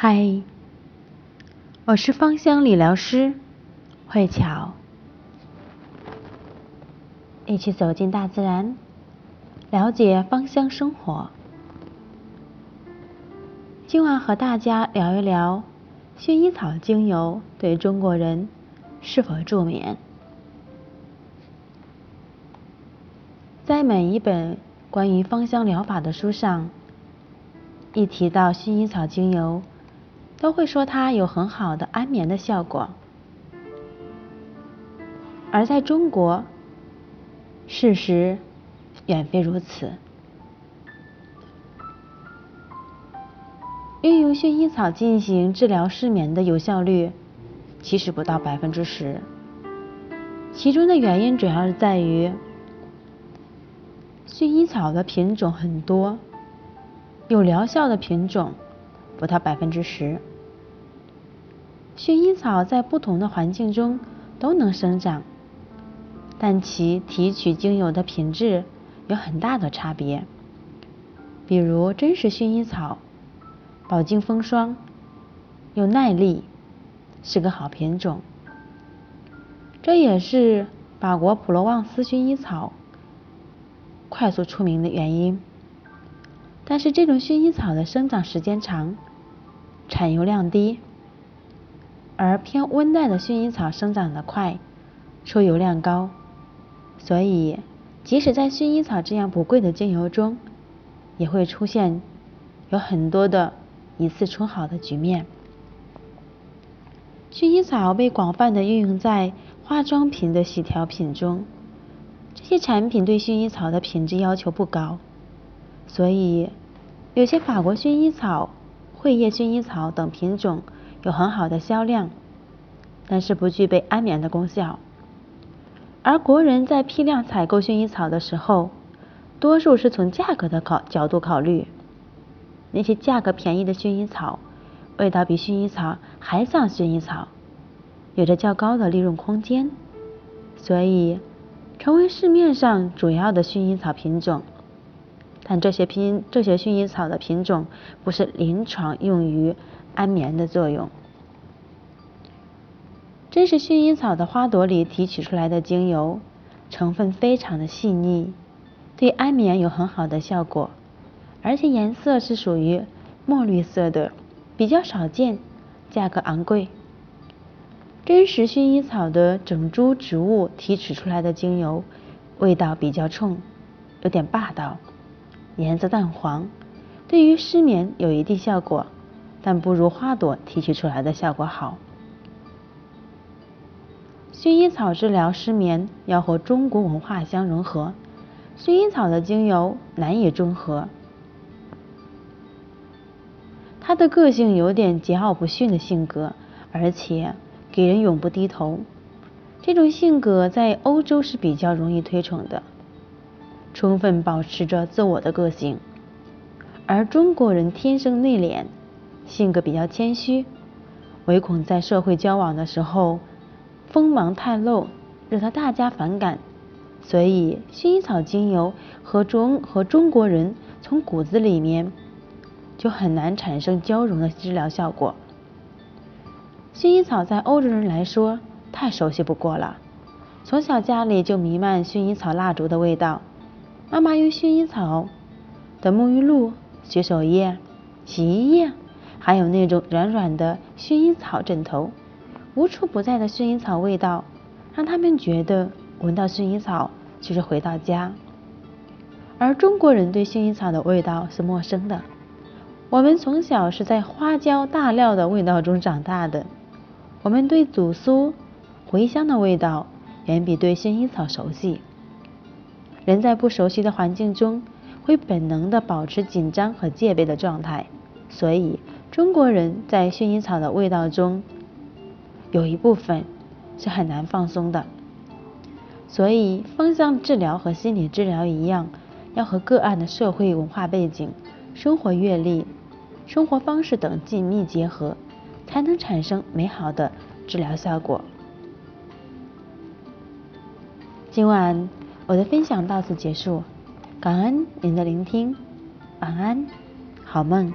嗨，我是芳香理疗师慧巧，一起走进大自然，了解芳香生活。今晚和大家聊一聊薰衣草精油对中国人是否助眠。在每一本关于芳香疗法的书上，一提到薰衣草精油。都会说它有很好的安眠的效果，而在中国，事实远非如此。运用薰衣草进行治疗失眠的有效率其实不到百分之十，其中的原因主要是在于薰衣草的品种很多，有疗效的品种不到百分之十。薰衣草在不同的环境中都能生长，但其提取精油的品质有很大的差别。比如真实薰衣草，饱经风霜，又耐力，是个好品种。这也是法国普罗旺斯薰衣草快速出名的原因。但是这种薰衣草的生长时间长，产油量低。而偏温带的薰衣草生长得快，出油量高，所以即使在薰衣草这样不贵的精油中，也会出现有很多的一次冲好的局面。薰衣草被广泛的运用在化妆品的洗调品中，这些产品对薰衣草的品质要求不高，所以有些法国薰衣草、慧叶薰衣草等品种。有很好的销量，但是不具备安眠的功效。而国人在批量采购薰衣草的时候，多数是从价格的考角度考虑。那些价格便宜的薰衣草，味道比薰衣草还像薰衣草，有着较高的利润空间，所以成为市面上主要的薰衣草品种。但这些品这些薰衣草的品种不是临床用于。安眠的作用。真实薰衣草的花朵里提取出来的精油，成分非常的细腻，对安眠有很好的效果，而且颜色是属于墨绿色的，比较少见，价格昂贵。真实薰衣草的整株植物提取出来的精油，味道比较冲，有点霸道，颜色淡黄，对于失眠有一定效果。但不如花朵提取出来的效果好。薰衣草治疗失眠要和中国文化相融合，薰衣草的精油难以中和。他的个性有点桀骜不驯的性格，而且给人永不低头。这种性格在欧洲是比较容易推崇的，充分保持着自我的个性。而中国人天生内敛。性格比较谦虚，唯恐在社会交往的时候锋芒太露，惹得大家反感，所以薰衣草精油和中和中国人从骨子里面就很难产生交融的治疗效果。薰衣草在欧洲人来说太熟悉不过了，从小家里就弥漫薰衣草蜡烛的味道，妈妈用薰衣草的沐浴露、洗手液、洗衣液。还有那种软软的薰衣草枕头，无处不在的薰衣草味道，让他们觉得闻到薰衣草就是回到家。而中国人对薰衣草的味道是陌生的，我们从小是在花椒大料的味道中长大的，我们对祖苏、茴香的味道远比对薰衣草熟悉。人在不熟悉的环境中，会本能的保持紧张和戒备的状态，所以。中国人在薰衣草的味道中，有一部分是很难放松的，所以芳香治疗和心理治疗一样，要和个案的社会文化背景、生活阅历、生活方式等紧密结合，才能产生美好的治疗效果。今晚我的分享到此结束，感恩您的聆听，晚安，好梦。